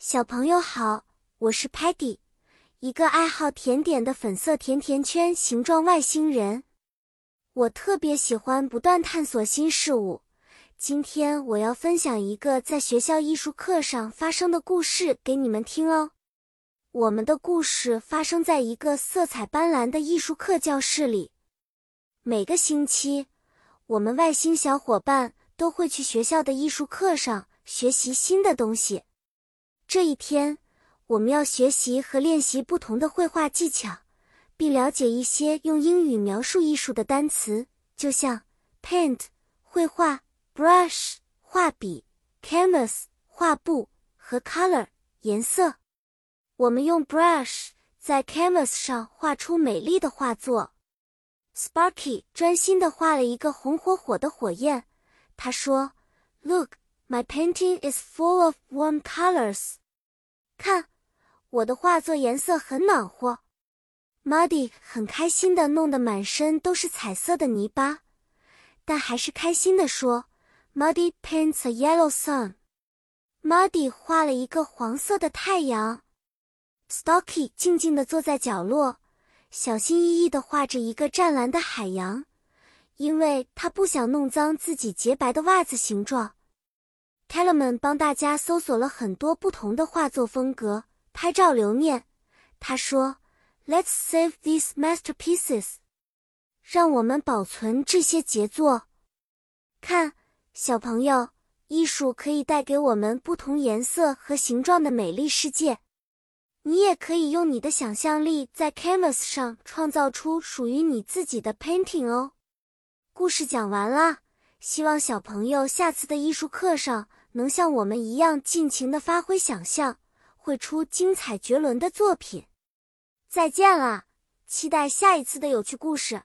小朋友好，我是 Patty，一个爱好甜点的粉色甜甜圈形状外星人。我特别喜欢不断探索新事物。今天我要分享一个在学校艺术课上发生的故事给你们听哦。我们的故事发生在一个色彩斑斓的艺术课教室里。每个星期，我们外星小伙伴都会去学校的艺术课上学习新的东西。这一天，我们要学习和练习不同的绘画技巧，并了解一些用英语描述艺术的单词，就像 paint 绘画、brush 画笔、canvas 画布和 color 颜色。我们用 brush 在 canvas 上画出美丽的画作。Sparky 专心地画了一个红火火的火焰。他说：“Look。” My painting is full of warm colors. 看，我的画作颜色很暖和。Muddy 很开心的弄得满身都是彩色的泥巴，但还是开心的说：“Muddy paints a yellow sun.” Muddy 画了一个黄色的太阳。Stocky 静静的坐在角落，小心翼翼的画着一个湛蓝的海洋，因为他不想弄脏自己洁白的袜子形状。Tellerman 帮大家搜索了很多不同的画作风格，拍照留念。他说：“Let's save these masterpieces。”让我们保存这些杰作。看，小朋友，艺术可以带给我们不同颜色和形状的美丽世界。你也可以用你的想象力在 canvas 上创造出属于你自己的 painting 哦。故事讲完了，希望小朋友下次的艺术课上。能像我们一样尽情的发挥想象，绘出精彩绝伦的作品。再见了，期待下一次的有趣故事。